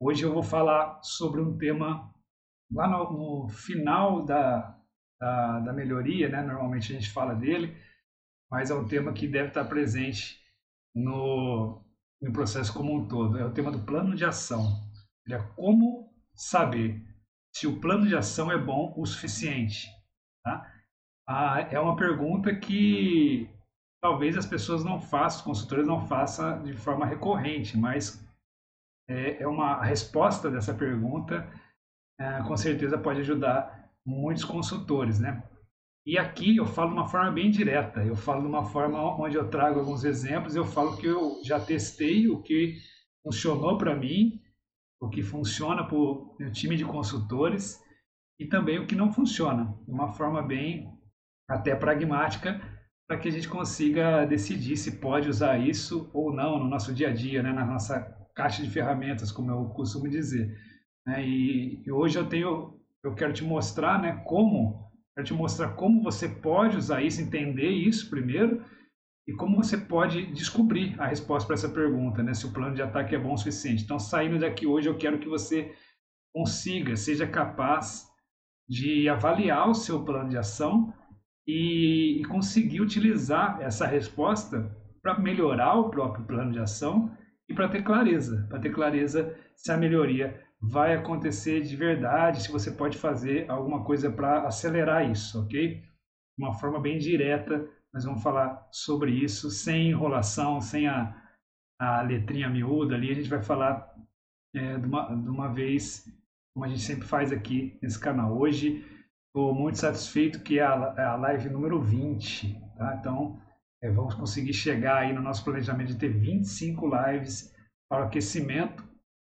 Hoje eu vou falar sobre um tema lá no, no final da, da, da, melhoria, né? Normalmente a gente fala dele, mas é um tema que deve estar presente no, no processo como um todo. É o tema do plano de ação. É como saber se o plano de ação é bom o suficiente. Tá? Ah, é uma pergunta que talvez as pessoas não façam, os consultores não façam de forma recorrente, mas é, é uma resposta dessa pergunta é, com certeza pode ajudar muitos consultores, né? E aqui eu falo de uma forma bem direta, eu falo de uma forma onde eu trago alguns exemplos, eu falo que eu já testei o que funcionou para mim, o que funciona para o meu time de consultores e também o que não funciona, de uma forma bem até pragmática, para que a gente consiga decidir se pode usar isso ou não no nosso dia a dia, né? na nossa caixa de ferramentas, como eu costumo dizer. Né? E, e, hoje eu tenho, eu quero te mostrar, né, como, quero te mostrar como você pode usar isso, entender isso primeiro, e como você pode descobrir a resposta para essa pergunta, né, se o plano de ataque é bom o suficiente. Então, saindo daqui hoje, eu quero que você consiga, seja capaz de avaliar o seu plano de ação e, e conseguir utilizar essa resposta para melhorar o próprio plano de ação e para ter clareza, para ter clareza se a melhoria vai acontecer de verdade, se você pode fazer alguma coisa para acelerar isso, ok? Uma forma bem direta, nós vamos falar sobre isso, sem enrolação, sem a, a letrinha miúda ali, a gente vai falar é, de, uma, de uma vez, como a gente sempre faz aqui nesse canal. Hoje, estou muito satisfeito que é a, é a live número 20, tá? Então, é, vamos conseguir chegar aí no nosso planejamento de ter 25 lives para o aquecimento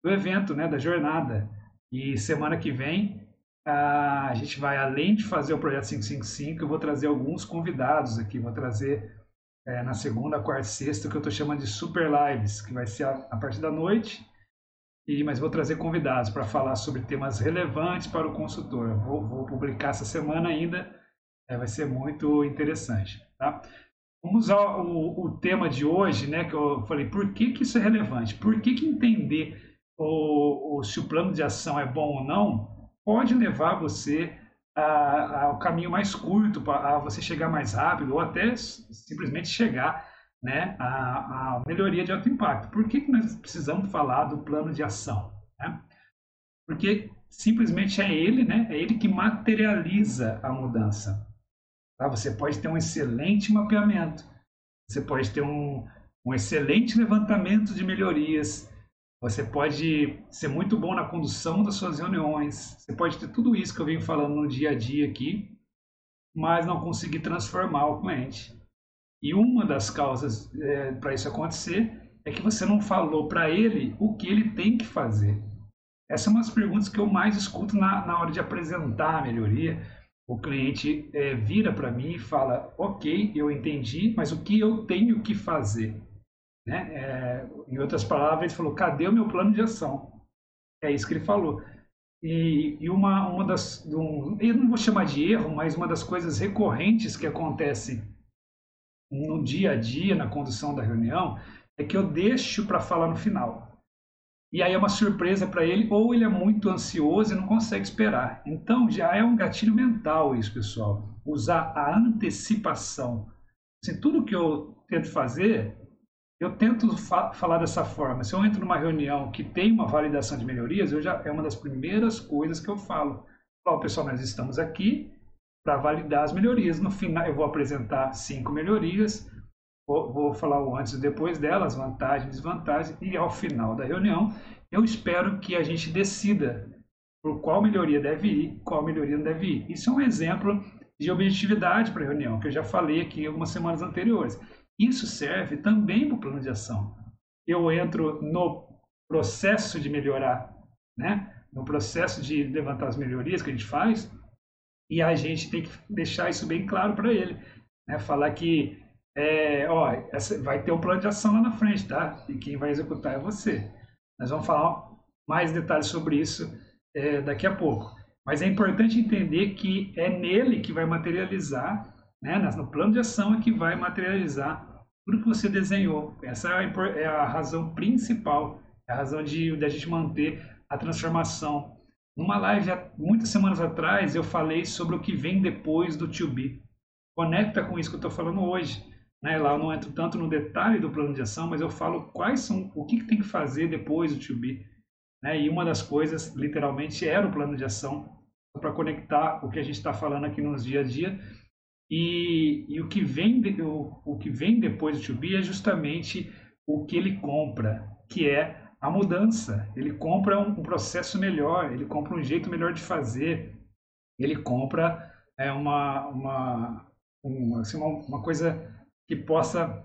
do evento, né, da jornada. E semana que vem a gente vai, além de fazer o projeto 555, eu vou trazer alguns convidados aqui. Vou trazer é, na segunda, quarta e sexta, que eu estou chamando de super lives, que vai ser a, a partir da noite. E, mas vou trazer convidados para falar sobre temas relevantes para o consultor. Vou, vou publicar essa semana ainda, é, vai ser muito interessante. Tá? Vamos ao o, o, tema de hoje, né, que eu falei, por que, que isso é relevante? Por que, que entender ou, ou se o plano de ação é bom ou não, pode levar você ao caminho mais curto, a você chegar mais rápido, ou até simplesmente chegar né, à, à melhoria de alto impacto. Por que, que nós precisamos falar do plano de ação? Né? Porque simplesmente é ele, né, é ele que materializa a mudança. Tá? Você pode ter um excelente mapeamento, você pode ter um, um excelente levantamento de melhorias, você pode ser muito bom na condução das suas reuniões, você pode ter tudo isso que eu venho falando no dia a dia aqui, mas não conseguir transformar o cliente. E uma das causas é, para isso acontecer é que você não falou para ele o que ele tem que fazer. Essas são as perguntas que eu mais escuto na, na hora de apresentar a melhoria. O cliente é, vira para mim e fala: Ok, eu entendi, mas o que eu tenho que fazer? Né? É, em outras palavras, ele falou: cadê o meu plano de ação? É isso que ele falou. E, e uma, uma das. Um, eu não vou chamar de erro, mas uma das coisas recorrentes que acontece no dia a dia, na condução da reunião, é que eu deixo para falar no final. E aí é uma surpresa para ele, ou ele é muito ansioso e não consegue esperar. Então já é um gatilho mental isso, pessoal. Usar a antecipação. Assim, tudo que eu tento fazer, eu tento fa falar dessa forma. Se eu entro numa reunião que tem uma validação de melhorias, eu já é uma das primeiras coisas que eu falo. Falo, pessoal, nós estamos aqui para validar as melhorias. No final, eu vou apresentar cinco melhorias, vou, vou falar o antes e depois delas, vantagens, desvantagens, e ao final da reunião, eu espero que a gente decida por qual melhoria deve ir, qual melhoria não deve ir. Isso é um exemplo de objetividade para a reunião, que eu já falei aqui algumas semanas anteriores. Isso serve também para o plano de ação. Eu entro no processo de melhorar, né? no processo de levantar as melhorias que a gente faz, e a gente tem que deixar isso bem claro para ele. Né? Falar que é, ó, essa, vai ter um plano de ação lá na frente, tá? E quem vai executar é você. Nós vamos falar mais detalhes sobre isso é, daqui a pouco. Mas é importante entender que é nele que vai materializar, né? no plano de ação é que vai materializar tudo que você desenhou. Essa é, é a razão principal é a razão de, de a gente manter a transformação. Numa live muitas semanas atrás, eu falei sobre o que vem depois do to be. Conecta com isso que eu estou falando hoje. Né? Lá eu não entro tanto no detalhe do plano de ação, mas eu falo quais são, o que, que tem que fazer depois do to be. Né? E uma das coisas, literalmente, era o plano de ação para conectar o que a gente está falando aqui nos dia a dia. E, e o, que vem de, o, o que vem depois do to be é justamente o que ele compra, que é a mudança. Ele compra um, um processo melhor, ele compra um jeito melhor de fazer, ele compra é, uma, uma, uma, assim, uma, uma coisa que possa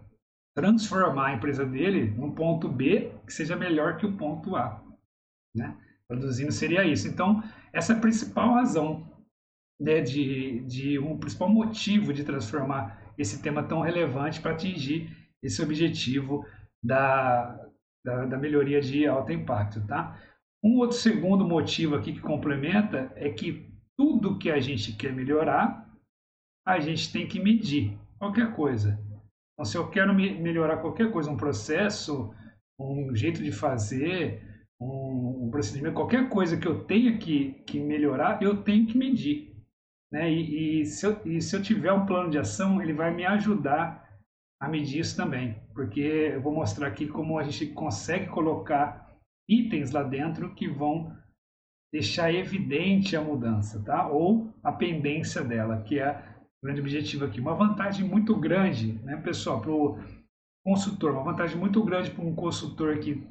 transformar a empresa dele num ponto B que seja melhor que o ponto A. Né? Traduzindo seria isso. Então, essa é a principal razão né, de, de um principal motivo de transformar esse tema tão relevante para atingir esse objetivo da, da, da, melhoria de alto impacto, tá? Um outro segundo motivo aqui que complementa é que tudo que a gente quer melhorar, a gente tem que medir qualquer coisa. Então, se eu quero me melhorar qualquer coisa, um processo, um jeito de fazer, um, um procedimento, qualquer coisa que eu tenha que, que melhorar, eu tenho que medir. Né? E, e, se eu, e se eu tiver um plano de ação, ele vai me ajudar a medir isso também, porque eu vou mostrar aqui como a gente consegue colocar itens lá dentro que vão deixar evidente a mudança, tá? Ou a pendência dela, que é grande objetivo aqui. Uma vantagem muito grande, né, pessoal, para o consultor, uma vantagem muito grande para um consultor que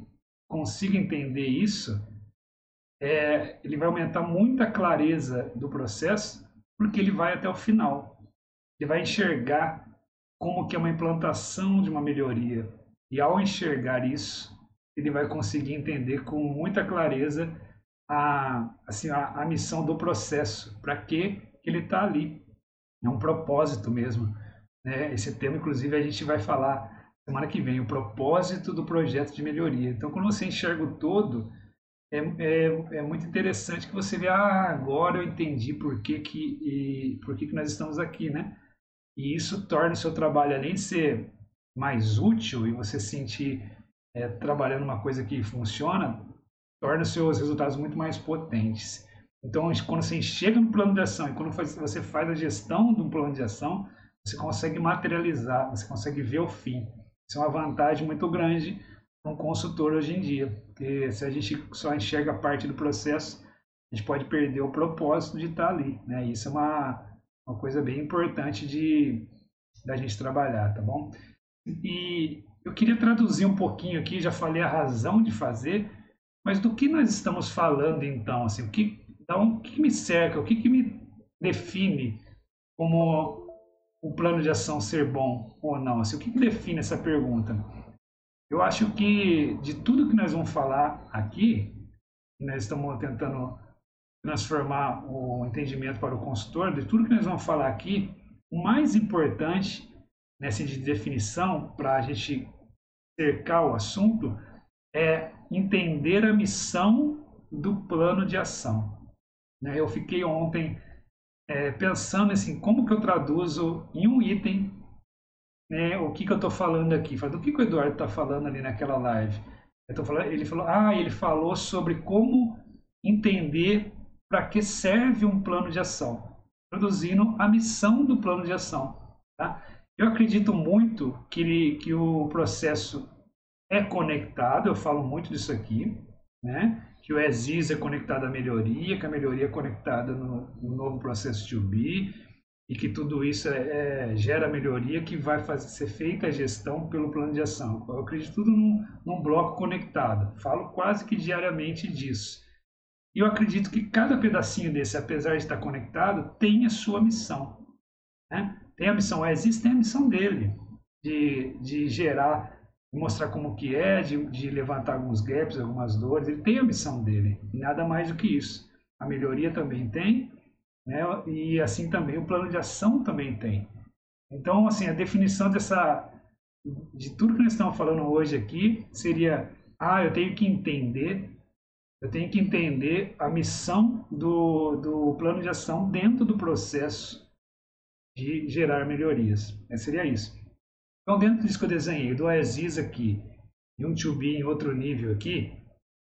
consiga entender isso, é, ele vai aumentar muita clareza do processo, porque ele vai até o final. Ele vai enxergar como que é uma implantação de uma melhoria. E ao enxergar isso, ele vai conseguir entender com muita clareza a, assim, a, a missão do processo, para que ele está ali. É um propósito mesmo. Né? Esse tema, inclusive, a gente vai falar semana que vem, o propósito do projeto de melhoria. Então, quando você enxerga o todo, é, é, é muito interessante que você vê, ah, agora eu entendi por que, que, e, por que, que nós estamos aqui, né? E isso torna o seu trabalho, além de ser mais útil e você sentir é, trabalhando uma coisa que funciona, torna os seus resultados muito mais potentes. Então, quando você chega no plano de ação e quando você faz a gestão de um plano de ação, você consegue materializar, você consegue ver o fim. Isso é uma vantagem muito grande para um consultor hoje em dia, porque se a gente só enxerga parte do processo, a gente pode perder o propósito de estar ali. Né? Isso é uma, uma coisa bem importante de da gente trabalhar, tá bom? E eu queria traduzir um pouquinho aqui, já falei a razão de fazer, mas do que nós estamos falando então, assim, o que, então, o que me cerca, o que, me define como o plano de ação ser bom ou não? Assim, o que, que define essa pergunta? Eu acho que de tudo que nós vamos falar aqui, nós estamos tentando transformar o entendimento para o consultor, de tudo que nós vamos falar aqui, o mais importante nessa de definição, para a gente cercar o assunto, é entender a missão do plano de ação. Né? Eu fiquei ontem é, pensando assim, como que eu traduzo em um item né, o que, que eu estou falando aqui. Do que, que o Eduardo está falando ali naquela live? Falando, ele falou, ah, ele falou sobre como entender para que serve um plano de ação, produzindo a missão do plano de ação. Tá? Eu acredito muito que, ele, que o processo é conectado, eu falo muito disso aqui, né? Que o ESIS é conectado à melhoria, que a melhoria é conectada no, no novo processo de UBI, e que tudo isso é, é, gera melhoria que vai fazer, ser feita a gestão pelo plano de ação. Eu acredito tudo num, num bloco conectado, falo quase que diariamente disso. E eu acredito que cada pedacinho desse, apesar de estar conectado, tem a sua missão. Né? Tem a missão, existe a missão dele, de, de gerar, mostrar como que é, de, de levantar alguns gaps, algumas dores. Ele tem a missão dele, nada mais do que isso. A melhoria também tem, né? e assim também o plano de ação também tem. Então, assim, a definição dessa, de tudo que nós estamos falando hoje aqui seria, ah, eu tenho que entender eu tenho que entender a missão do, do plano de ação dentro do processo de gerar melhorias. É, seria isso. Então, dentro disso que eu desenhei, do Aziz aqui e um to be em outro nível aqui,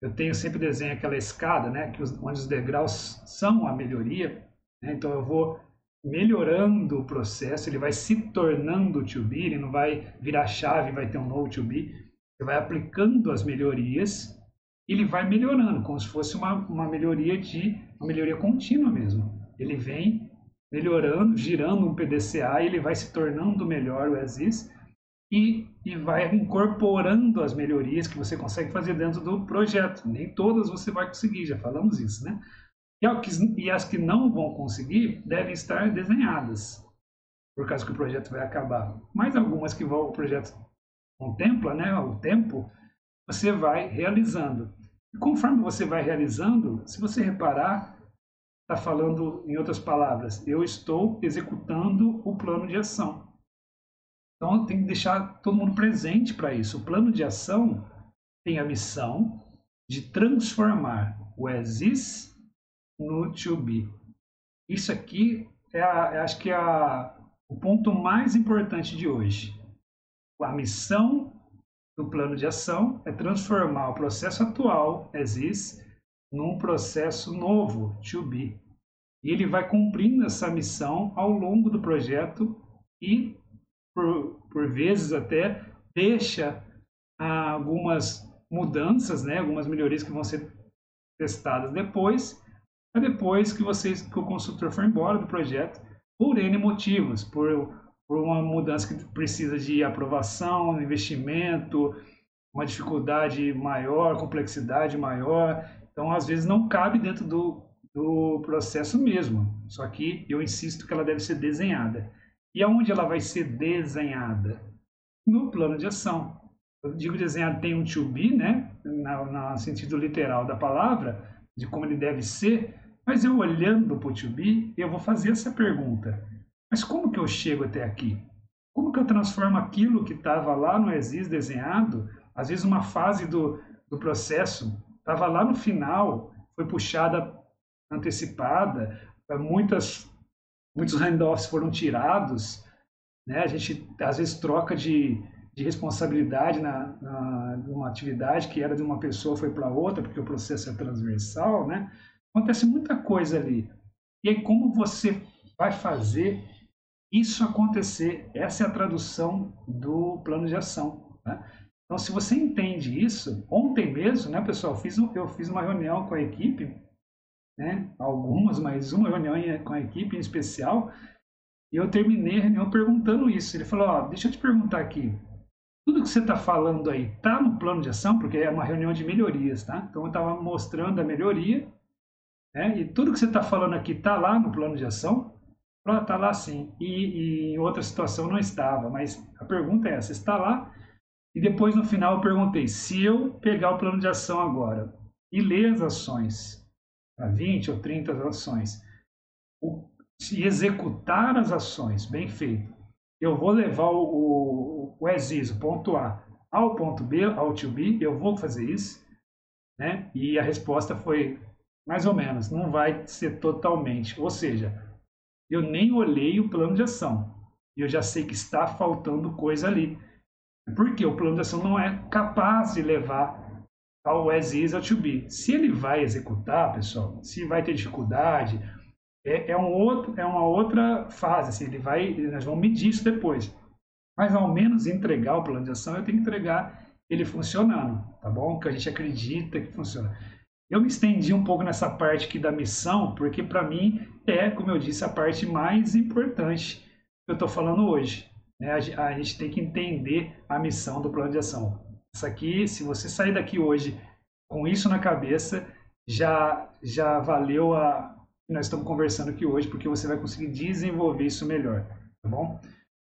eu tenho sempre desenho aquela escada, né, que os, onde os degraus são a melhoria. Né, então eu vou melhorando o processo, ele vai se tornando to ele não vai virar chave, vai ter um novo to be. Você vai aplicando as melhorias, ele vai melhorando, como se fosse uma, uma melhoria de uma melhoria contínua mesmo. Ele vem melhorando, girando um PDCA, ele vai se tornando melhor o ESIS e, e vai incorporando as melhorias que você consegue fazer dentro do projeto. Nem todas você vai conseguir, já falamos isso, né? E as que não vão conseguir devem estar desenhadas, por causa que o projeto vai acabar. Mas algumas que vão, o projeto contempla, né, o tempo, você vai realizando. E conforme você vai realizando, se você reparar, está falando, em outras palavras, eu estou executando o plano de ação. Então tem que deixar todo mundo presente para isso. O plano de ação tem a missão de transformar o exist no to be. Isso aqui é, a, é acho que é a, o ponto mais importante de hoje. A missão do plano de ação é transformar o processo atual, exist, num processo novo, to be. E ele vai cumprindo essa missão ao longo do projeto e, por, por vezes até, deixa ah, algumas mudanças, né, algumas melhorias que vão ser testadas depois, depois que, vocês, que o consultor for embora do projeto, por N motivos, por, por uma mudança que precisa de aprovação, investimento, uma dificuldade maior, complexidade maior. Então, às vezes, não cabe dentro do, do processo mesmo. Só que eu insisto que ela deve ser desenhada. E aonde ela vai ser desenhada? No plano de ação. Eu digo desenhado tem um to be, né? No, sentido literal da palavra, de como ele deve ser, mas eu olhando para o to be, eu vou fazer essa pergunta. Mas como que eu chego até aqui? Como que eu transformo aquilo que estava lá no ESIS desenhado, às vezes uma fase do, do processo estava lá no final, foi puxada antecipada, muitas, muitos handoffs foram tirados, né? a gente às vezes troca de, de responsabilidade na, na numa atividade que era de uma pessoa foi para outra, porque o processo é transversal, né? Acontece muita coisa ali. E aí, como você vai fazer isso acontecer? Essa é a tradução do plano de ação. Né? Então, se você entende isso, ontem mesmo, né, pessoal, eu fiz, eu fiz uma reunião com a equipe né? algumas, mas uma reunião com a equipe em especial, e eu terminei a reunião perguntando isso. Ele falou: ó, deixa eu te perguntar aqui, tudo que você está falando aí está no plano de ação, porque é uma reunião de melhorias, tá? Então eu estava mostrando a melhoria, né? e tudo que você está falando aqui está lá no plano de ação? Está lá sim, e, e, outra situação não estava, mas a pergunta é essa: está lá? E depois no final eu perguntei: se eu pegar o plano de ação agora e ler as ações, 20 ou 30 ações, se executar as ações bem feito, eu vou levar o, o, o exis, o ponto A, ao ponto B, ao to B, eu vou fazer isso, né? E a resposta foi mais ou menos, não vai ser totalmente, ou seja, eu nem olhei o plano de ação, e eu já sei que está faltando coisa ali. Porque o plano de ação não é capaz de levar ao as is ao to be. Se ele vai executar, pessoal, se vai ter dificuldade, é, é, um outro, é uma outra fase. Assim, ele vai, nós vamos medir isso depois. Mas ao menos entregar o plano de ação, eu tenho que entregar ele funcionando, tá bom? Que a gente acredita que funciona. Eu me estendi um pouco nessa parte aqui da missão, porque para mim é, como eu disse, a parte mais importante que eu estou falando hoje. Né? A, a gente tem que entender a missão do plano de ação. Isso aqui, se você sair daqui hoje com isso na cabeça, já, já valeu a nós estamos conversando aqui hoje, porque você vai conseguir desenvolver isso melhor, tá bom?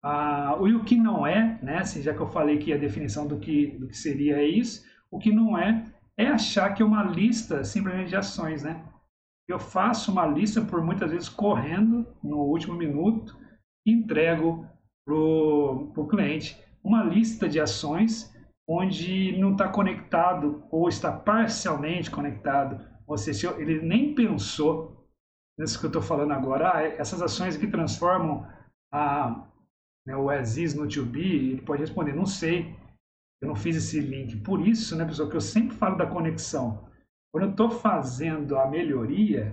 Ah, o que não é, né, assim, já que eu falei que a definição do que, do que seria é isso, o que não é, é achar que é uma lista simplesmente de ações, né? Eu faço uma lista por muitas vezes correndo no último minuto e entrego para o cliente uma lista de ações onde não está conectado ou está parcialmente conectado, ou seja, ele nem pensou nisso que eu estou falando agora, ah, essas ações que transformam a, né, o as is no to be, ele pode responder, não sei. eu não fiz esse link. Por isso, né, pessoal, que eu sempre falo da conexão. Quando eu estou fazendo a melhoria,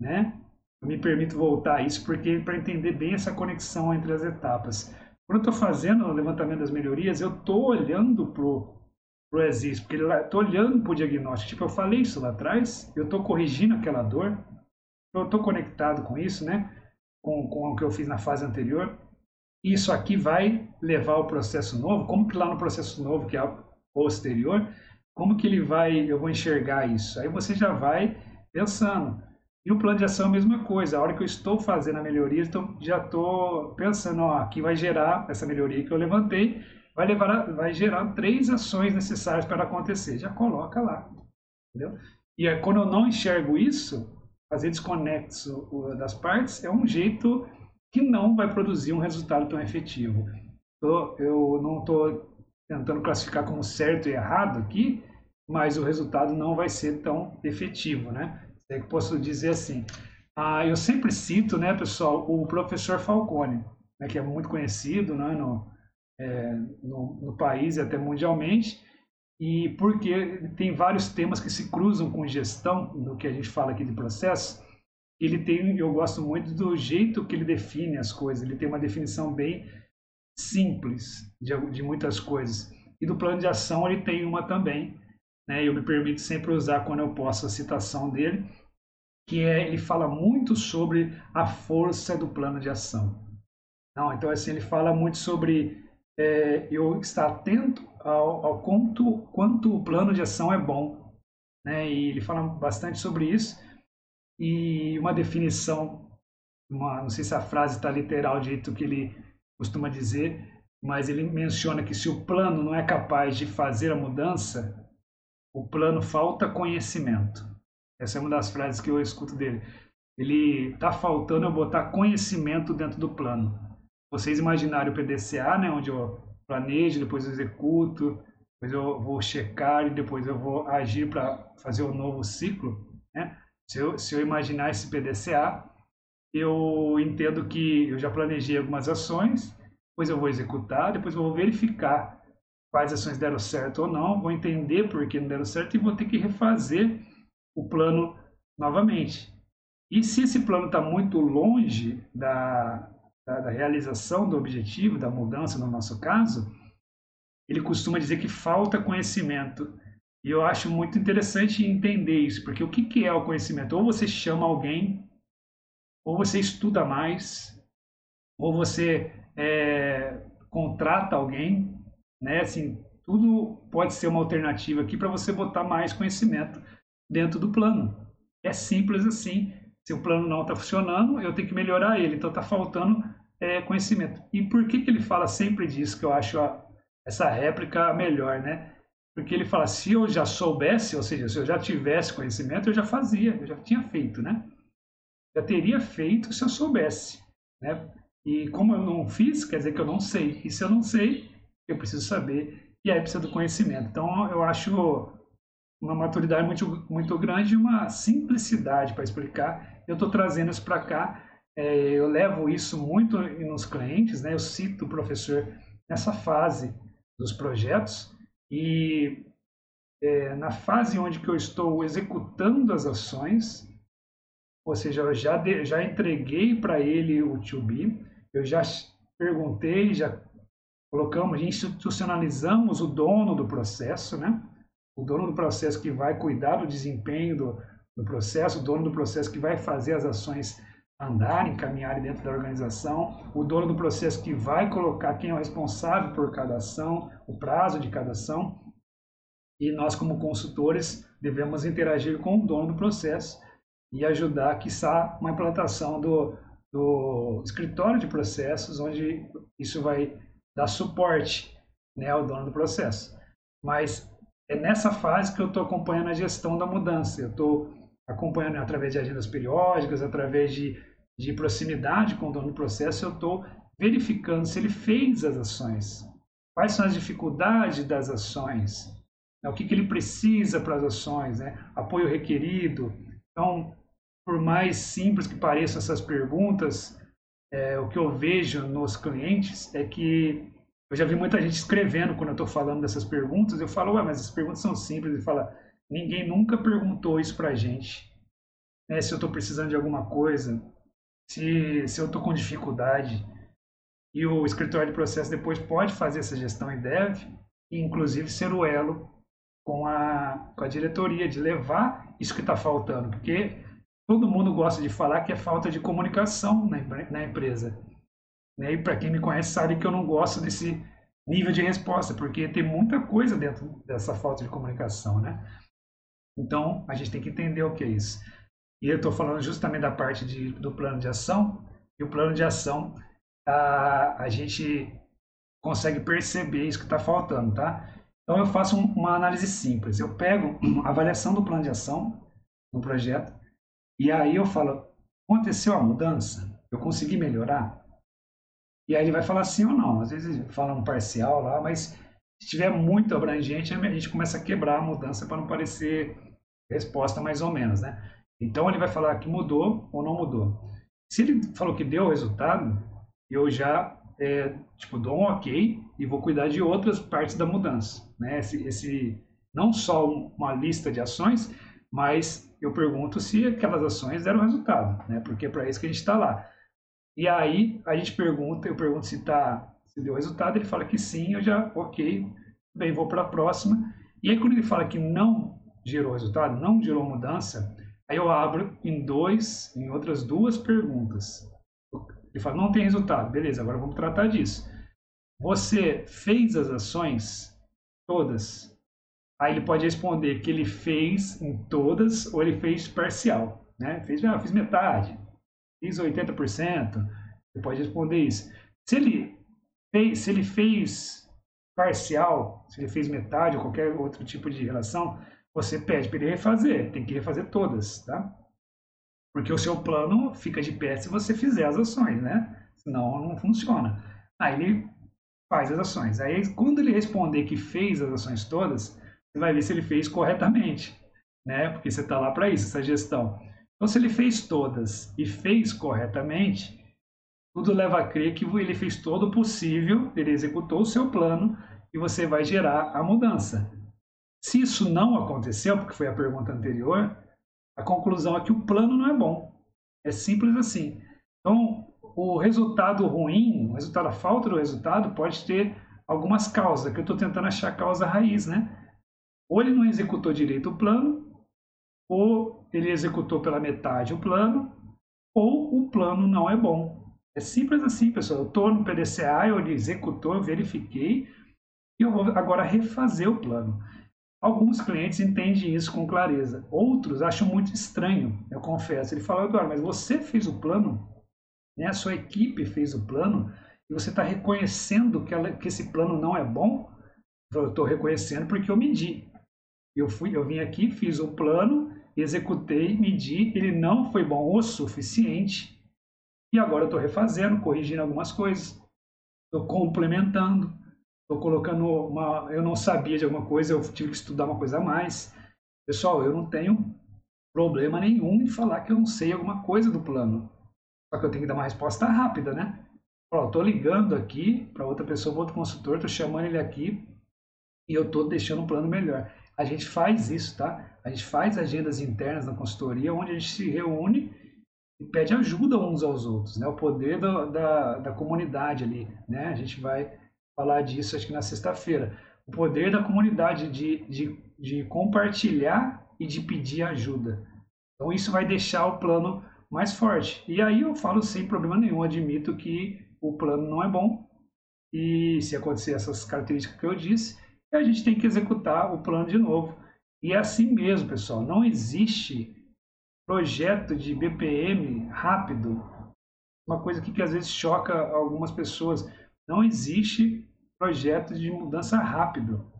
né, eu me permito voltar a isso porque para entender bem essa conexão entre as etapas. Quando eu estou fazendo o levantamento das melhorias, eu estou olhando para o existe, porque estou olhando para o diagnóstico. Tipo, eu falei isso lá atrás, eu estou corrigindo aquela dor, eu estou conectado com isso, né? Com, com o que eu fiz na fase anterior. Isso aqui vai levar ao processo novo, como que lá no processo novo, que é posterior, como que ele vai, eu vou enxergar isso? Aí você já vai pensando. E o plano de ação é a mesma coisa. A hora que eu estou fazendo a melhoria, então já estou pensando, ó, aqui vai gerar essa melhoria que eu levantei, vai levar, a, vai gerar três ações necessárias para acontecer. Já coloca lá, entendeu? E aí, quando eu não enxergo isso, fazer desconexo das partes é um jeito que não vai produzir um resultado tão efetivo. Eu não estou tentando classificar como certo e errado aqui, mas o resultado não vai ser tão efetivo, né? É posso dizer assim. Ah, eu sempre cito, né, pessoal, o professor Falcone, né, que é muito conhecido né, no, é, no, no, país e até mundialmente, e porque tem vários temas que se cruzam com gestão, do que a gente fala aqui de processo, ele tem, eu gosto muito do jeito que ele define as coisas, ele tem uma definição bem simples de, de muitas coisas. E do plano de ação ele tem uma também, né? Eu me permito sempre usar quando eu posso a citação dele, que é ele fala muito sobre a força do plano de ação. Não, então assim ele fala muito sobre é, eu estar atento ao, ao quanto, quanto o plano de ação é bom, né? E ele fala bastante sobre isso e uma definição, uma, não sei se a frase está literal do jeito que ele costuma dizer, mas ele menciona que se o plano não é capaz de fazer a mudança, o plano falta conhecimento. Essa é uma das frases que eu escuto dele. Ele está faltando eu botar conhecimento dentro do plano. Vocês imaginarem o PDCA, né, onde eu planejo, depois eu executo, depois eu vou checar e depois eu vou agir para fazer um novo ciclo. Né? Se, eu, se eu imaginar esse PDCA, eu entendo que eu já planejei algumas ações, depois eu vou executar, depois eu vou verificar quais ações deram certo ou não, vou entender por que não deram certo e vou ter que refazer o plano novamente. E se esse plano está muito longe da, da, da, realização do objetivo, da mudança no nosso caso, ele costuma dizer que falta conhecimento. E eu acho muito interessante entender isso, porque o que, que é o conhecimento? Ou você chama alguém, ou você estuda mais, ou você é, contrata alguém, né? Assim, tudo pode ser uma alternativa aqui para você botar mais conhecimento dentro do plano. É simples assim. Se o plano não está funcionando, eu tenho que melhorar ele. Então está faltando é, conhecimento. E por que, que ele fala sempre disso, que eu acho a, essa réplica melhor, né? Porque ele fala, se eu já soubesse, ou seja, se eu já tivesse conhecimento, eu já fazia, eu já tinha feito, né? Já teria feito se eu soubesse, né? E como eu não fiz, quer dizer que eu não sei. E se eu não sei, eu preciso saber. E aí precisa do conhecimento. Então, eu acho uma maturidade muito, muito grande e uma simplicidade para explicar. Eu estou trazendo isso para cá, é, eu levo isso muito nos clientes, né? eu cito o professor nessa fase dos projetos e é, na fase onde que eu estou executando as ações, ou seja, eu já, de, já entreguei para ele o to be, eu já perguntei, já colocamos, institucionalizamos o dono do processo, né? o dono do processo que vai cuidar do desempenho do, do processo, o dono do processo que vai fazer as ações andarem, caminharem dentro da organização, o dono do processo que vai colocar quem é o responsável por cada ação, o prazo de cada ação, e nós como consultores devemos interagir com o dono do processo e ajudar, quiçá, uma implantação do, do escritório de processos, onde isso vai dar suporte né, ao dono do processo. Mas é nessa fase que eu estou acompanhando a gestão da mudança. Eu estou acompanhando através de agendas periódicas, através de, de proximidade com o dono do processo, eu estou verificando se ele fez as ações. Quais são as dificuldades das ações? Né, o que, que ele precisa para as ações? Né? Apoio requerido. Então, por mais simples que pareçam essas perguntas, é, o que eu vejo nos clientes é que Eu já vi muita gente escrevendo quando eu estou falando dessas perguntas. Eu falo, ué, mas as perguntas são simples. Ele fala, ninguém nunca perguntou isso para a gente. Né? Se eu estou precisando de alguma coisa, se, se eu estou com dificuldade. E o escritório de processo depois pode fazer essa gestão e deve, e inclusive ser o elo com a, com a diretoria, de levar isso que está faltando. Porque todo mundo gosta de falar que é falta de comunicação na, na empresa. Né? E para quem me conhece sabe que eu não gosto desse nível de resposta, porque tem muita coisa dentro dessa falta de comunicação, né? Então, a gente tem que entender o que é isso. E eu estou falando justamente da parte de, do plano de ação, e o plano de ação, a, a gente consegue perceber isso que está faltando, tá? Então, eu faço um, uma análise simples. Eu pego a avaliação do plano de ação no projeto, e aí eu falo, aconteceu a mudança? Eu consegui melhorar? E aí ele vai falar sim ou não. Às vezes fala um parcial lá, mas se tiver muito abrangente, a gente começa a quebrar a mudança para não parecer resposta mais ou menos, né? Então ele vai falar que mudou ou não mudou. Se ele falou que deu resultado, eu já é, tipo dou um ok e vou cuidar de outras partes da mudança, né? Esse, esse não só uma lista de ações, mas eu pergunto se aquelas ações deram resultado, né? Porque é para isso que a gente está lá. E aí a gente pergunta, eu pergunto se tá, se deu resultado, ele fala que sim, eu já, ok, bem, vou para a próxima. E aí quando ele fala que não gerou resultado, não gerou mudança, aí eu abro em dois, em outras duas perguntas. Ele fala, não tem resultado, beleza, agora vamos tratar disso. Você fez as ações todas? Aí ele pode responder que ele fez em todas ou ele fez parcial, né? Fez, ah, fiz metade, fiz 80%, você pode responder isso. Se ele fez, se ele fez parcial, se ele fez metade ou qualquer outro tipo de relação, você pede para ele refazer, tem que refazer todas, tá? Porque o seu plano fica de pé se você fizer as ações, né? Senão não funciona. Aí ele faz as ações. Aí quando ele responder que fez as ações todas, você vai ver se ele fez corretamente, né? Porque você está lá para isso, essa gestão. Então, se ele fez todas e fez corretamente, tudo leva a crer que ele fez todo o possível, ele executou o seu plano e você vai gerar a mudança. Se isso não aconteceu, porque foi a pergunta anterior, a conclusão é que o plano não é bom. É simples assim. Então, o resultado ruim, o resultado, a falta do resultado, pode ter algumas causas, que eu estou tentando achar a causa raiz, né? Ou ele não executou direito o plano, ou ele executou pela metade o plano, ou o plano não é bom. É simples assim, pessoal. Eu estou no PDCA, eu executou, eu verifiquei, e eu vou agora refazer o plano. Alguns clientes entendem isso com clareza, outros acham muito estranho, eu confesso. Ele fala, Eduardo, mas você fez o plano, né? a sua equipe fez o plano, e você está reconhecendo que, ela, que esse plano não é bom? Eu estou reconhecendo porque eu medi. Eu, fui, eu vim aqui, fiz um plano, executei, medi, ele não foi bom o suficiente e agora estou refazendo, corrigindo algumas coisas, estou complementando, estou colocando uma. Eu não sabia de alguma coisa, eu tive que estudar uma coisa a mais. Pessoal, eu não tenho problema nenhum em falar que eu não sei alguma coisa do plano. Só que eu tenho que dar uma resposta rápida, né? Estou ligando aqui para outra pessoa, outro consultor, estou chamando ele aqui e eu estou deixando um plano melhor. A gente faz isso, tá? A gente faz agendas internas na consultoria, onde a gente se reúne e pede ajuda uns aos outros, né? O poder da, da, da comunidade ali, né? A gente vai falar disso, acho que na sexta-feira. O poder da comunidade de, de, de compartilhar e de pedir ajuda. Então, isso vai deixar o plano mais forte. E aí eu falo sem problema nenhum, admito que o plano não é bom. E se acontecer essas características que eu disse, e a gente tem que executar o plano de novo. E é assim mesmo, pessoal. Não existe projeto de BPM rápido. Uma coisa que, que às vezes choca algumas pessoas. Não existe projeto de mudança rápido.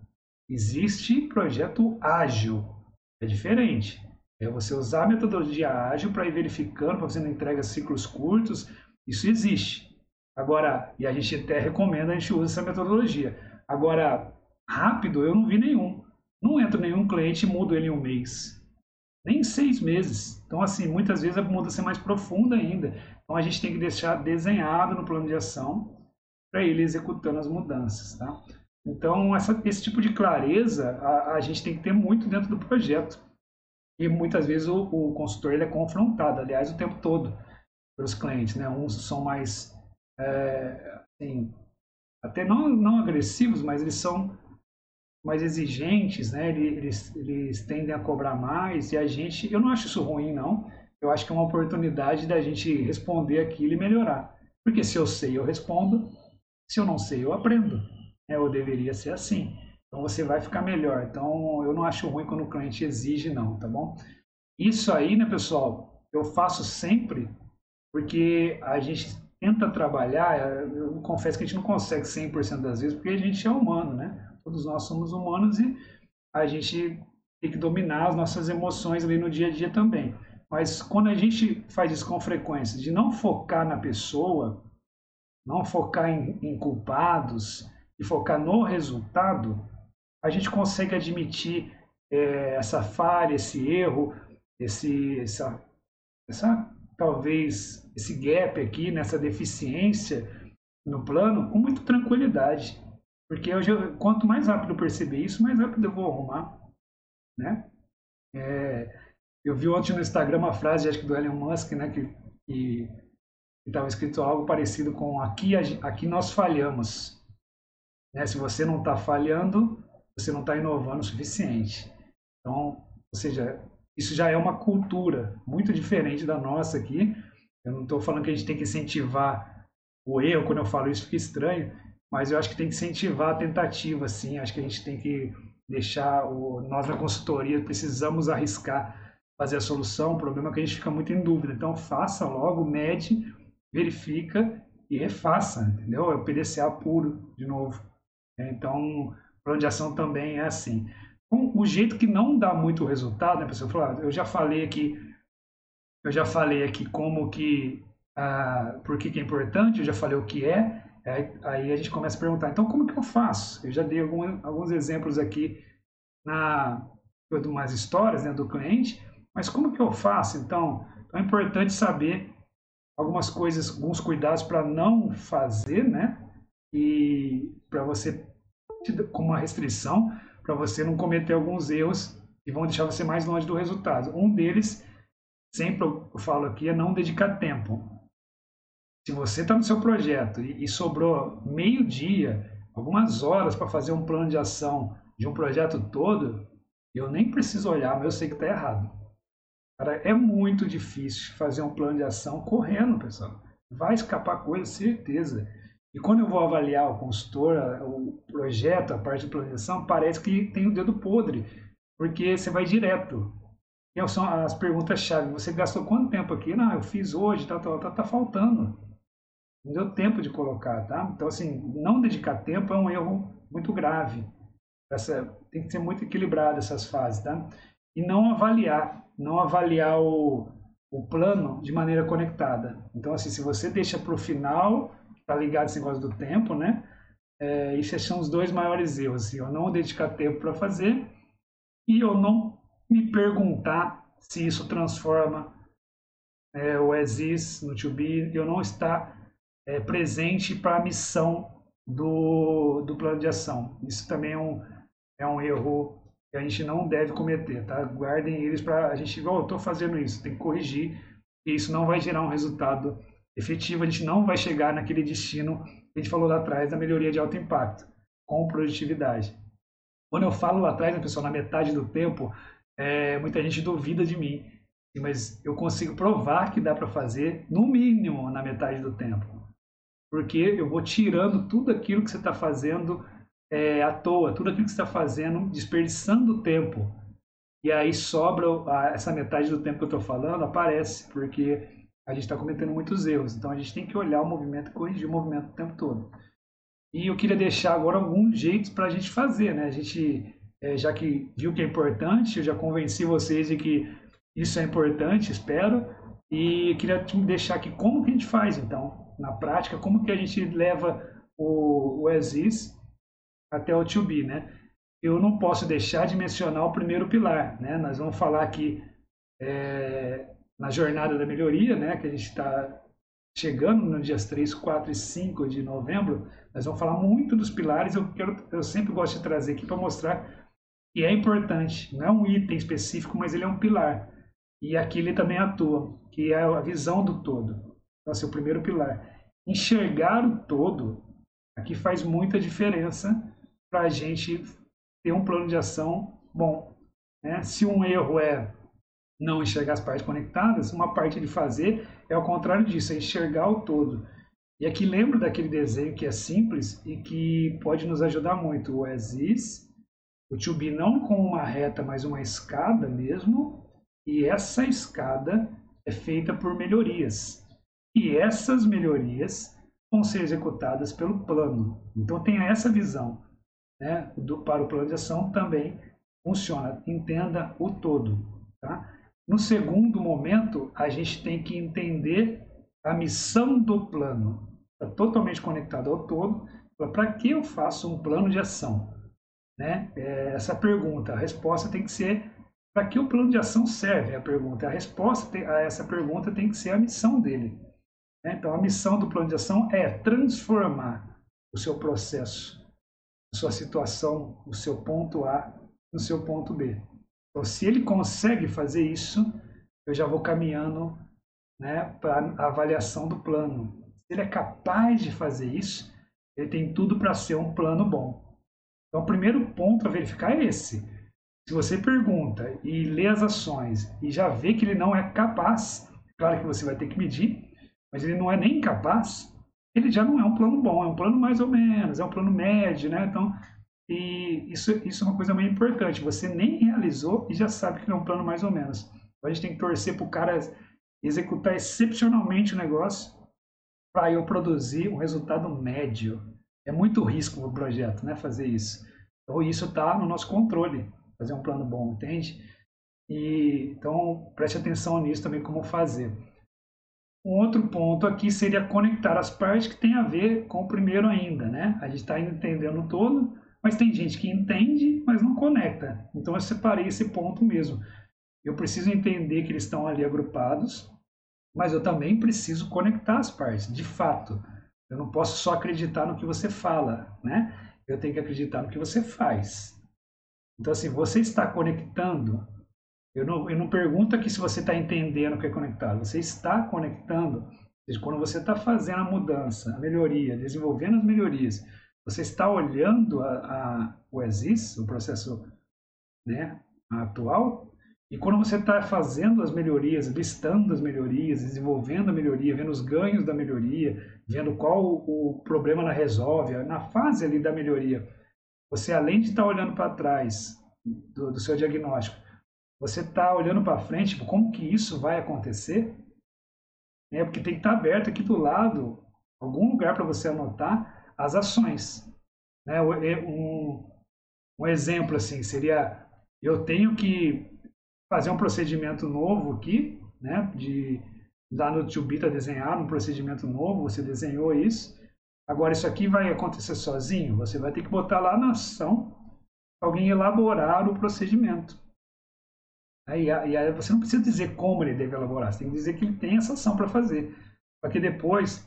Existe projeto ágil. É diferente. É você usar a metodologia ágil para ir verificando, para você não entrega ciclos curtos. Isso existe. Agora, e a gente até recomenda a gente use essa metodologia. Agora, rápido eu não vi nenhum. Não entra nenhum cliente e mudo ele em um mês. Nem em seis meses. Então, assim, muitas vezes a mudança é mais profunda ainda. Então, a gente tem que deixar desenhado no plano de ação para ele executando as mudanças. Tá? Então, essa, esse tipo de clareza a, a, gente tem que ter muito dentro do projeto. E muitas vezes o, o consultor ele é confrontado, aliás, o tempo todo, pelos clientes. Né? Uns são mais, é, assim, até não, não agressivos, mas eles são mais exigentes, né? Eles, eles tendem a cobrar mais e a gente, eu não acho isso ruim, não. Eu acho que é uma oportunidade da gente responder aquilo e melhorar. Porque se eu sei, eu respondo. Se eu não sei, eu aprendo. É, ou deveria ser assim. Então você vai ficar melhor. Então eu não acho ruim quando o cliente exige, não, tá bom? Isso aí, né, pessoal, eu faço sempre porque a gente tenta trabalhar. Eu confesso que a gente não consegue 100% das vezes porque a gente é humano, né? Todos nós somos humanos e a gente tem que dominar as nossas emoções ali no dia a dia também. Mas quando a gente faz isso com frequência, de não focar na pessoa, não focar em, em culpados e focar no resultado, a gente consegue admitir é, essa falha, esse erro, esse, essa, essa talvez esse gap aqui, nessa deficiência no plano, com muita tranquilidade. Porque eu, quanto mais rápido eu perceber isso, mais rápido eu vou arrumar. Né? É, eu vi ontem no Instagram uma frase, acho que do Elon Musk, né, que estava escrito algo parecido com aqui, aqui nós falhamos. Né? Se você não está falhando, você não está inovando o suficiente. Então, ou seja, isso já é uma cultura muito diferente da nossa aqui. Eu não estou falando que a gente tem que incentivar o erro, quando eu falo isso fica estranho, mas eu acho que tem que incentivar a tentativa, sim. Acho que a gente tem que deixar o nós na consultoria precisamos arriscar fazer a solução. O problema é que a gente fica muito em dúvida. Então faça logo, mede, verifica e refaça, entendeu? É o PDCA puro, de novo. É, então, plano de ação também é assim. Um, o jeito que não dá muito resultado, né, pessoal? Falar, eu já falei aqui, eu já falei aqui como que, ah, por que, que é importante, eu já falei o que é, Aí, aí, a gente começa a perguntar, então como que eu faço? Eu já dei algum, alguns exemplos aqui na umas histórias né, do cliente, mas como que eu faço? Então, então é importante saber algumas coisas, alguns cuidados para não fazer, né? E para você, com uma restrição, para você não cometer alguns erros que vão deixar você mais longe do resultado. Um deles, sempre eu falo aqui, é não dedicar tempo. Se você está no seu projeto e, e sobrou meio dia, algumas horas para fazer um plano de ação de um projeto todo, eu nem preciso olhar, mas eu sei que está errado. Cara, é muito difícil fazer um plano de ação correndo, pessoal. Vai escapar coisa, certeza. E quando eu vou avaliar o consultor, o projeto, a parte de planejação, parece que tem o dedo podre, porque você vai direto. E são as perguntas-chave. Você gastou quanto tempo aqui? Não, eu fiz hoje, tá, tá, tá, tá faltando. Não deu tempo de colocar, tá? Então, assim, não dedicar tempo é um erro muito grave. Essa, tem que ser muito equilibrado essas fases, tá? E não avaliar, não avaliar o, o plano de maneira conectada. Então, assim, se você deixa para o final, tá ligado esse negócio do tempo, né? É, esses são os dois maiores erros. Assim, eu não dedicar tempo para fazer e eu não me perguntar se isso transforma é, o exist no to be, eu não estar é, presente para a missão do, do plano de ação. Isso também é um, é um erro que a gente não deve cometer, tá? Guardem eles para a gente, oh, estou fazendo isso, tem que corrigir, e isso não vai gerar um resultado efetivo, a gente não vai chegar naquele destino que a gente falou lá atrás da melhoria de alto impacto, com produtividade. Quando eu falo lá atrás, né, pessoal, na metade do tempo, é, muita gente duvida de mim, mas eu consigo provar que dá para fazer no mínimo na metade do tempo porque eu vou tirando tudo aquilo que você está fazendo é, à toa, tudo aquilo que você está fazendo, desperdiçando tempo. E aí sobra essa metade do tempo que eu estou falando, aparece, porque a gente está cometendo muitos erros. Então a gente tem que olhar o movimento e corrigir o movimento o tempo todo. E eu queria deixar agora alguns jeitos para a gente fazer, né? A gente, é, já que viu que é importante, eu já convenci vocês de que isso é importante, espero. E queria deixar aqui como que a gente faz, então na prática, como que a gente leva o, o as até o to be, né? Eu não posso deixar de mencionar o primeiro pilar, né? Nós vamos falar aqui é, na jornada da melhoria, né? Que a gente está chegando nos dias 3, 4 e 5 de novembro, Nós vamos falar muito dos pilares, eu, quero, eu sempre gosto de trazer aqui para mostrar que é importante. Não é um item específico, mas ele é um pilar. E aqui ele também atua, que é a visão do todo. Então, assim, o primeiro pilar. Enxergar o todo, aqui faz muita diferença para a gente ter um plano de ação bom. Né? Se um erro é não enxergar as partes conectadas, uma parte de fazer é ao contrário disso, é enxergar o todo. E aqui lembro daquele desenho que é simples e que pode nos ajudar muito. O as is, o to be não com uma reta, mas uma escada mesmo. E essa escada é feita por melhorias. E essas melhorias vão ser executadas pelo plano. Então tenha essa visão. Né? Do, para o plano de ação também funciona. Entenda o todo. Tá? No segundo momento, a gente tem que entender a missão do plano. Está totalmente conectado ao todo. Para que eu faço um plano de ação? Né? É essa pergunta, a resposta tem que ser para que o plano de ação serve? A pergunta, a resposta a essa pergunta tem que ser a missão dele. Né? Então, a missão do plano de ação é transformar o seu processo, a sua situação, o seu ponto A no seu ponto B. Então, se ele consegue fazer isso, eu já vou caminhando né, para a avaliação do plano. Se ele é capaz de fazer isso, ele tem tudo para ser um plano bom. Então, o primeiro ponto a verificar é esse. Se você pergunta e lê as ações e já vê que ele não é capaz, claro que você vai ter que medir, mas ele não é nem capaz, ele já não é um plano bom, é um plano mais ou menos, é um plano médio, né? Então, e isso, isso é uma coisa muito importante. Você nem realizou e já sabe que é um plano mais ou menos. Então, a gente tem que torcer para o cara executar excepcionalmente o negócio para eu produzir um resultado médio. É muito risco o projeto, né? Fazer isso. Então, isso está no nosso controle, fazer um plano bom, entende? E, então, preste atenção nisso também, como fazer. Um outro ponto aqui seria conectar as partes que tem a ver com o primeiro ainda, né? A gente está entendendo todo, mas tem gente que entende, mas não conecta. Então eu separei esse ponto mesmo. Eu preciso entender que eles estão ali agrupados, mas eu também preciso conectar as partes, de fato. Eu não posso só acreditar no que você fala, né? Eu tenho que acreditar no que você faz. Então, assim, você está conectando. Eu não, eu não pergunto aqui se você está entendendo o que é conectado. Você está conectando. Quando você está fazendo a mudança, a melhoria, desenvolvendo as melhorias, você está olhando a, a, o ESIS, o processo né, atual, e quando você está fazendo as melhorias, listando as melhorias, desenvolvendo a melhoria, vendo os ganhos da melhoria, vendo qual o problema ela resolve, na fase ali da melhoria, você além de estar tá olhando para trás do, do, seu diagnóstico, você está olhando para frente, tipo, como que isso vai acontecer? É, porque tem que estar tá aberto aqui do lado, algum lugar para você anotar as ações. Né? Um, um exemplo assim seria, eu tenho que fazer um procedimento novo aqui, né? de dar no 2B está desenhado um procedimento novo, você desenhou isso. Agora, isso aqui vai acontecer sozinho? Você vai ter que botar lá na ação alguém elaborar o procedimento. Aí, e aí você não precisa dizer como ele deve elaborar, você tem que dizer que ele tem essa ação para fazer. Para que depois,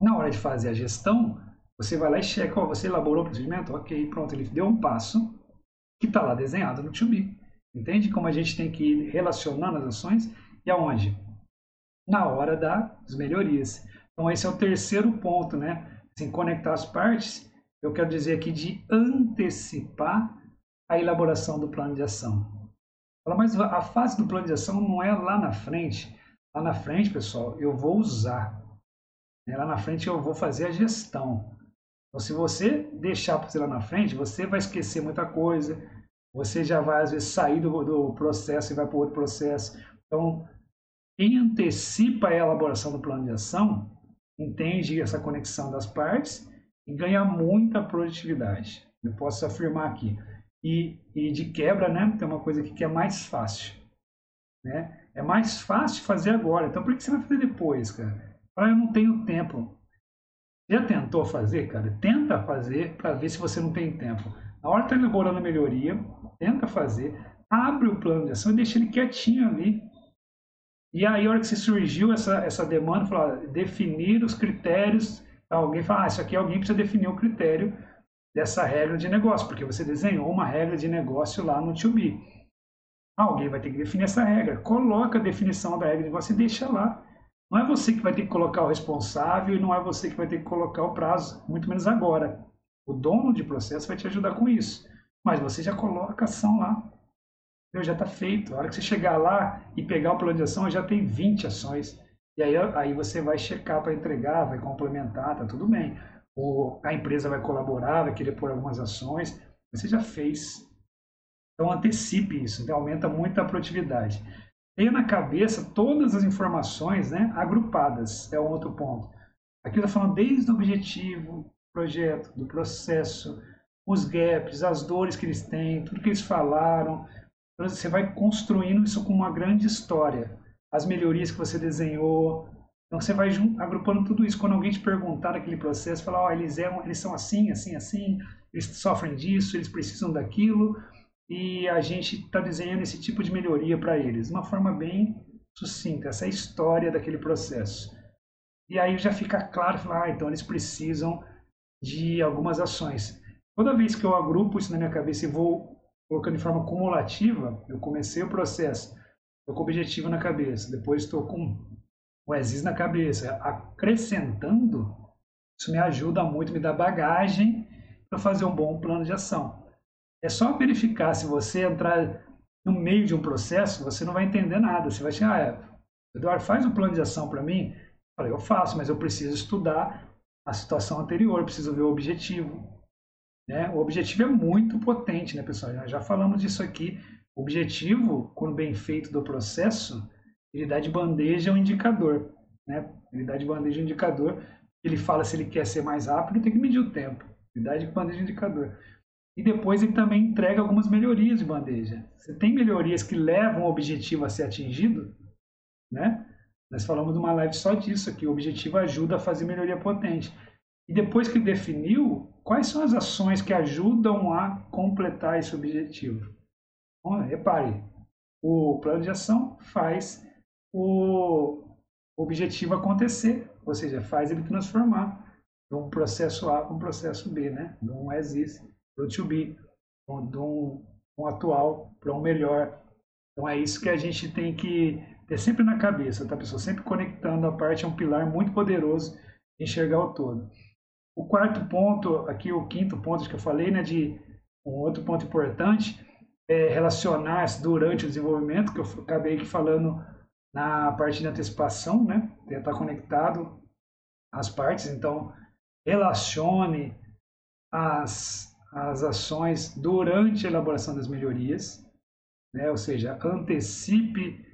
na hora de fazer a gestão, você vai lá e checa, ó, você elaborou o procedimento? Ok, pronto, ele deu um passo que está lá desenhado no to be. Entende como a gente tem que ir relacionando as ações e aonde? Na hora das melhorias. Então esse é o terceiro ponto, né? Assim, conectar as partes, eu quero dizer aqui de antecipar a elaboração do plano de ação. Mas a fase do plano de ação não é lá na frente. Lá na frente, pessoal, eu vou usar. Lá na frente eu vou fazer a gestão. Então, se você deixar para lá na frente, você vai esquecer muita coisa, você já vai, às vezes, sair do, do processo e vai para outro processo. Então, quem antecipa a elaboração do plano de ação, entende essa conexão das partes e ganha muita produtividade. Eu posso afirmar aqui. E, e de quebra, né, tem uma coisa aqui que é mais fácil. Né? É mais fácil fazer agora. Então, por que você vai fazer depois, cara? Ah, eu não tenho tempo. Já tentou fazer, cara? Tenta fazer para ver se você não tem tempo. Na hora que está elaborando a melhoria, tenta fazer, abre o plano de ação e deixa ele quietinho ali. E aí, a hora que se surgiu essa, essa demanda, falou, definir os critérios Alguém fala, ah, isso aqui alguém precisa definir o critério dessa regra de negócio, porque você desenhou uma regra de negócio lá no 2B. Alguém vai ter que definir essa regra. Coloca a definição da regra de negócio e deixa lá. Não é você que vai ter que colocar o responsável e não é você que vai ter que colocar o prazo, muito menos agora. O dono de processo vai te ajudar com isso. Mas você já coloca a ação lá. Já está feito. A hora que você chegar lá e pegar o plano de ação, já tem 20 ações. E aí, aí você vai checar para entregar, vai complementar, tá tudo bem. Ou a empresa vai colaborar, vai querer pôr algumas ações. Você já fez. Então antecipe isso, então aumenta muito a produtividade. Tenha na cabeça todas as informações né, agrupadas, é um outro ponto. Aqui eu estou falando desde o objetivo, projeto, do processo, os gaps, as dores que eles têm, tudo que eles falaram. Então, você vai construindo isso com uma grande história as melhorias que você desenhou. Então você vai agrupando tudo isso. Quando alguém te perguntar aquele processo, falar, oh, eles, é, eles são assim, assim, assim, eles sofrem disso, eles precisam daquilo, e a gente está desenhando esse tipo de melhoria para eles. Uma forma bem sucinta, essa é história daquele processo. E aí já fica claro, ah, então eles precisam de algumas ações. Toda vez que eu agrupo isso na minha cabeça e vou colocando de forma cumulativa, eu comecei o processo, Estou com o objetivo na cabeça, depois estou com o ESIS na cabeça. Acrescentando, isso me ajuda muito, me dá bagagem para fazer um bom plano de ação. É só verificar se você entrar no meio de um processo, você não vai entender nada. Você vai chegar, ah, é, Eduardo, faz um plano de ação para mim. Eu falei, eu faço, mas eu preciso estudar a situação anterior, preciso ver o objetivo. Né? O objetivo é muito potente, né, pessoal? Já, falamos disso aqui o objetivo, quando bem feito do processo, ele dá de bandeja um indicador. Né? Ele dá de bandeja um indicador. Ele fala se ele quer ser mais rápido, tem que medir o tempo. Ele dá de bandeja um indicador. E depois ele também entrega algumas melhorias de bandeja. Você tem melhorias que levam o objetivo a ser atingido, né? Nós falamos de uma live só disso aqui. O objetivo ajuda a fazer melhoria potente. E depois que definiu, quais são as ações que ajudam a completar esse objetivo? repare, o plano de ação faz o objetivo acontecer, ou seja, faz ele transformar de um processo A para um processo B, né? de um as is para o to be, de um, um atual para um melhor. Então é isso que a gente tem que ter sempre na cabeça, tá pessoal? Sempre conectando a parte, é um pilar muito poderoso de enxergar o todo. O quarto ponto, aqui o quinto ponto que eu falei, né, de um outro ponto importante, é, relacionar durante o desenvolvimento, que eu acabei aqui falando na parte de antecipação, né? Tentar conectado as partes, então relacione as, as ações durante a elaboração das melhorias, né? ou seja, antecipe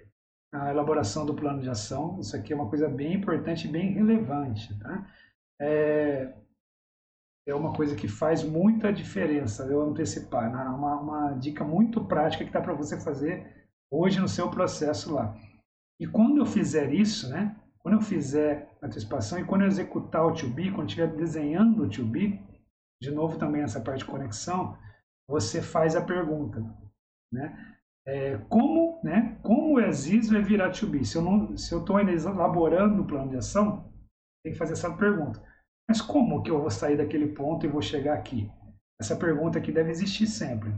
a elaboração do plano de ação. Isso aqui é uma coisa bem importante bem relevante. Tá? É, é uma coisa que faz muita diferença eu antecipar. Né? Uma, uma dica muito prática que dá para você fazer hoje no seu processo lá. E quando eu fizer isso, né? quando eu fizer a antecipação e quando eu executar o to be, quando estiver desenhando o to be, de novo também essa parte de conexão, você faz a pergunta, né? É, como, né? Como o exis vai virar to be? Se eu não, se eu estou elaborando o plano de ação, tem que fazer essa pergunta. Mas como que eu vou sair daquele ponto e vou chegar aqui? Essa pergunta aqui deve existir sempre.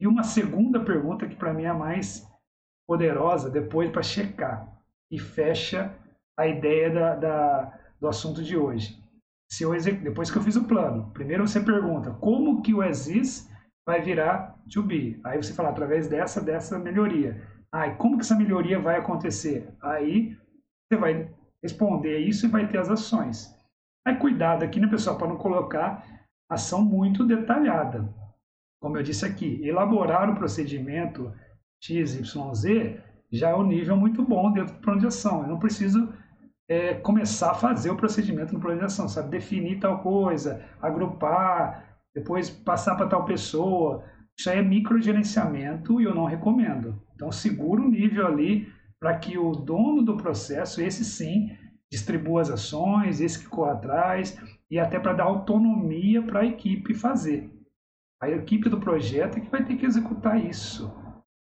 E uma segunda pergunta que para mim é a mais poderosa, depois para checar e fecha a ideia da, da, do assunto de hoje. Se eu depois que eu fiz o plano, primeiro você pergunta como que o exist vai virar to be. Aí você fala através dessa dessa melhoria. Ah, e como que essa melhoria vai acontecer? Aí você vai responder isso e vai ter as ações. Aí cuidado aqui, né, pessoal, para não colocar ação muito detalhada. Como eu disse aqui, elaborar o procedimento XYZ já é um nível muito bom dentro do plano de ação. Eu não preciso é, começar a fazer o procedimento no plano de ação, sabe? Definir tal coisa, agrupar, depois passar para tal pessoa. Isso aí é microgerenciamento e eu não recomendo. Então, segura o nível ali para que o dono do processo, esse sim, distribua as ações, esse que corre atrás, e até para dar autonomia para a equipe fazer. A equipe do projeto é que vai ter que executar isso.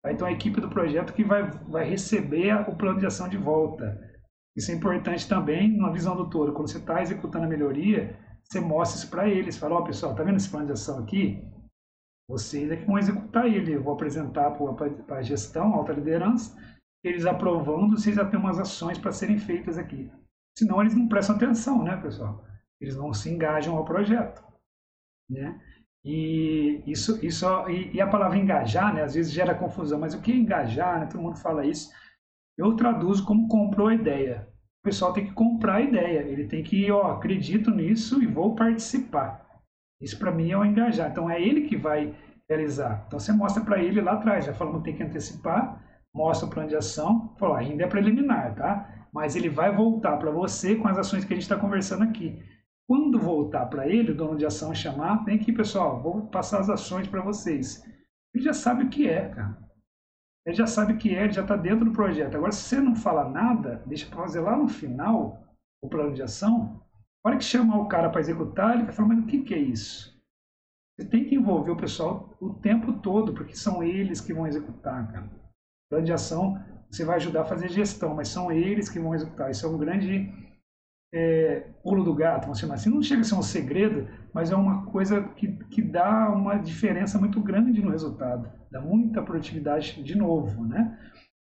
Então a equipe do projeto que vai, vai receber o plano de ação de volta. Isso é importante também na visão do todo. Quando você está executando a melhoria, você mostra isso para eles. Fala, ó, oh, pessoal, tá vendo esse plano de ação aqui? Vocês é que vão executar ele. Eu vou apresentar para a gestão, alta liderança, eles aprovando, vocês já têm umas ações para serem feitas aqui. Senão eles não prestam atenção, né, pessoal? Eles não se engajam ao projeto, né? E isso, isso e, e, a palavra engajar, né, às vezes gera confusão, mas o que é engajar, né, todo mundo fala isso, eu traduzo como comprou a ideia. O pessoal tem que comprar a ideia, ele tem que, ó, acredito nisso e vou participar. Isso para mim é o engajar. Então é ele que vai realizar. Então você mostra para ele lá atrás, já falamos tem que antecipar, mostra o plano de ação, fala, ainda é preliminar, tá? Mas ele vai voltar para você com as ações que a gente está conversando aqui. Quando voltar para ele, o dono de ação chamar, vem aqui, pessoal, vou passar as ações para vocês. Ele já sabe o que é, cara. Ele já sabe o que é, ele já está dentro do projeto. Agora, se você não fala nada, deixa para fazer lá no final o plano de ação, a hora que chamar o cara para executar, ele vai falar, mas o que, que é isso? Você tem que envolver o pessoal o tempo todo, porque são eles que vão executar, cara. Plano de ação, você vai ajudar a fazer gestão, mas são eles que vão executar. Isso é um grande é, pulo do gato, vamos chamar assim. Não chega a ser um segredo, mas é uma coisa que, que dá uma diferença muito grande no resultado. Dá muita produtividade de novo, né?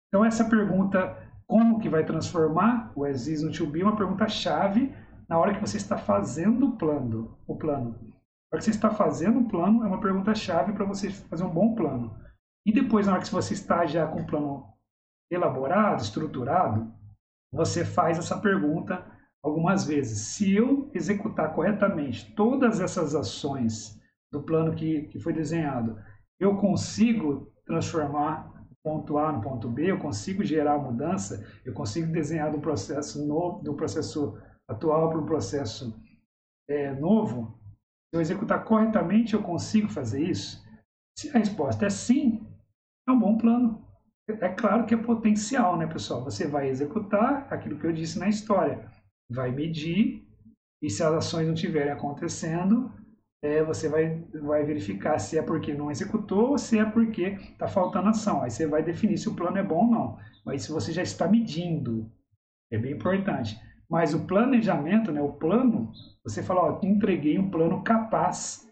Então essa pergunta, como que vai transformar o Exis no To é uma pergunta chave na hora que você está fazendo o plano. O plano. Na hora que você está fazendo o plano, é uma pergunta chave para você fazer um bom plano. E depois, na hora que você está já com o plano elaborado, estruturado, você faz essa pergunta algumas vezes. Se eu executar corretamente todas essas ações do plano que, que foi desenhado, eu consigo transformar ponto A no ponto B, eu consigo gerar mudança, eu consigo desenhar do processo novo, do processo atual para um processo é, novo. Se eu executar corretamente, eu consigo fazer isso? Se a resposta é sim, é um bom plano. É claro que é potencial, né, pessoal? Você vai executar aquilo que eu disse na história vai medir e se as ações não estiverem acontecendo, é, você vai, vai verificar se é porque não executou ou se é porque está faltando ação. Aí você vai definir se o plano é bom ou não. Mas se você já está medindo, é bem importante. Mas o planejamento, né, o plano, você fala, ó, entreguei um plano capaz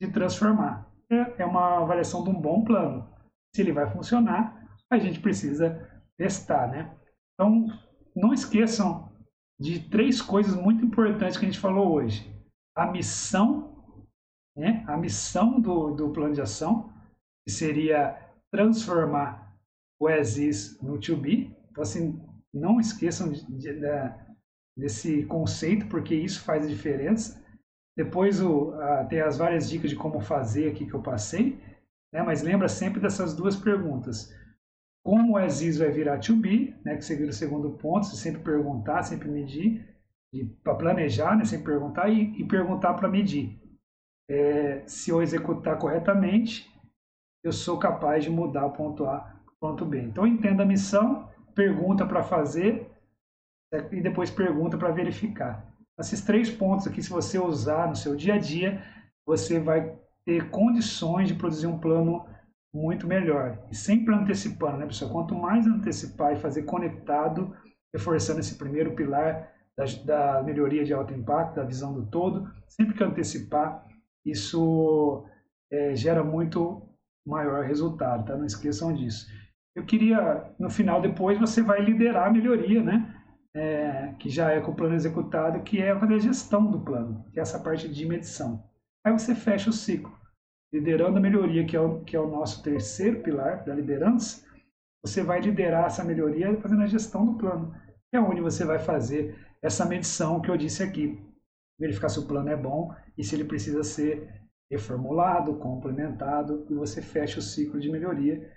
de transformar. É, é uma avaliação de um bom plano. Se ele vai funcionar, a gente precisa testar, né? Então, não esqueçam de três coisas muito importantes que a gente falou hoje. A missão, né? a missão do, do plano de ação, que seria transformar o as no to be. Então, assim, não esqueçam de, de, de, desse conceito, porque isso faz a diferença. Depois o, a, tem as várias dicas de como fazer aqui que eu passei, né? mas lembra sempre dessas duas perguntas como o as is vai virar to be, né, que seria o segundo ponto, sempre perguntar, sempre medir, para planejar, né, sempre perguntar e, e perguntar para medir. É, se eu executar corretamente, eu sou capaz de mudar o ponto A para o ponto B. Então entenda a missão, pergunta para fazer é, e depois pergunta para verificar. Esses três pontos aqui, se você usar no seu dia a dia, você vai ter condições de produzir um plano muito melhor. E sempre antecipando, né, pessoal? Quanto mais antecipar e fazer conectado, reforçando esse primeiro pilar da, da melhoria de alto impacto, da visão do todo, sempre que antecipar, isso é, gera muito maior resultado, tá? Não esqueçam disso. Eu queria, no final, depois, você vai liderar a melhoria, né? É, que já é com o plano executado, que é fazer a gestão do plano, que é essa parte de medição. Aí você fecha o ciclo liderando a melhoria, que é, o, que é o nosso terceiro pilar da liderança, você vai liderar essa melhoria fazendo a gestão do plano. É onde você vai fazer essa medição que eu disse aqui. Verificar se o plano é bom e se ele precisa ser reformulado, complementado, e você fecha o ciclo de melhoria.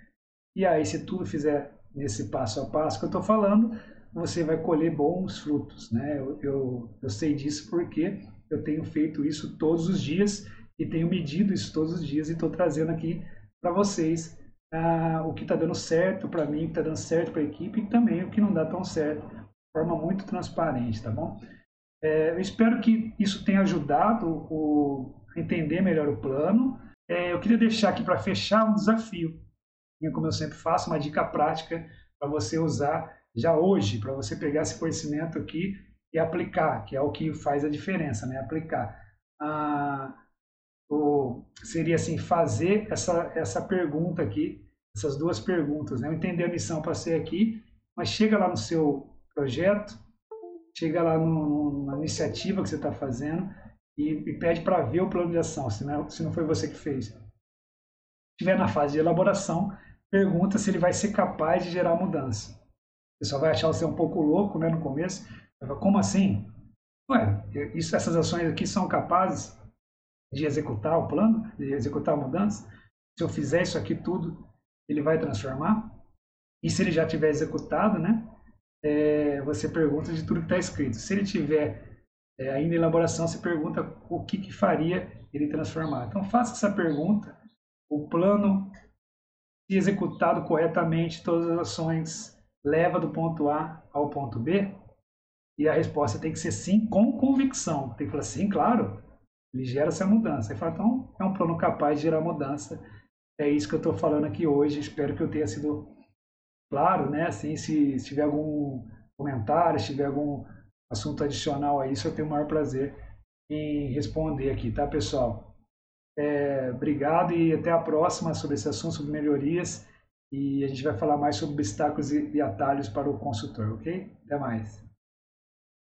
E aí, se tudo fizer nesse passo a passo que eu estou falando, você vai colher bons frutos. Né? Eu, eu, eu sei disso porque eu tenho feito isso todos os dias e tenho medido isso todos os dias e estou trazendo aqui para vocês ah, o que está dando certo para mim, o que está dando certo para a equipe e também o que não dá tão certo, de forma muito transparente, tá bom? É, eu espero que isso tenha ajudado o, a entender melhor o plano. É, eu queria deixar aqui para fechar um desafio, como eu sempre faço, uma dica prática para você usar já hoje, para você pegar esse conhecimento aqui e aplicar, que é o que faz a diferença, né? Aplicar. Ah, seria assim, fazer essa, essa pergunta aqui, essas duas perguntas, né? Eu entendi a missão para ser aqui, mas chega lá no seu projeto, chega lá no, na iniciativa que você está fazendo e, e pede para ver o plano de ação, se não, se não foi você que fez. Se estiver na fase de elaboração, pergunta se ele vai ser capaz de gerar mudança. O pessoal vai achar você um pouco louco né, no começo. Como assim? Ué, isso, essas ações aqui são capazes de executar o plano, de executar a mudança? Se eu fizer isso aqui tudo, ele vai transformar? E se ele já tiver executado, né? É, você pergunta de tudo que está escrito. Se ele tiver é, ainda em elaboração, você pergunta o que, que faria ele transformar. Então faça essa pergunta. O plano, se executado corretamente, todas as ações leva do ponto A ao ponto B? E a resposta tem que ser sim, com convicção. Tem que falar sim, claro, ele gera essa mudança. Aí fala, então, é um plano capaz de gerar mudança. É isso que eu estou falando aqui hoje. Espero que eu tenha sido claro, né? Assim, se, se tiver algum comentário, se tiver algum assunto adicional a isso, eu tenho o maior prazer em responder aqui, tá, pessoal? É, obrigado e até a próxima sobre esse assunto, sobre melhorias. E a gente vai falar mais sobre obstáculos e, e atalhos para o consultor, ok? Até mais.